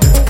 Bye.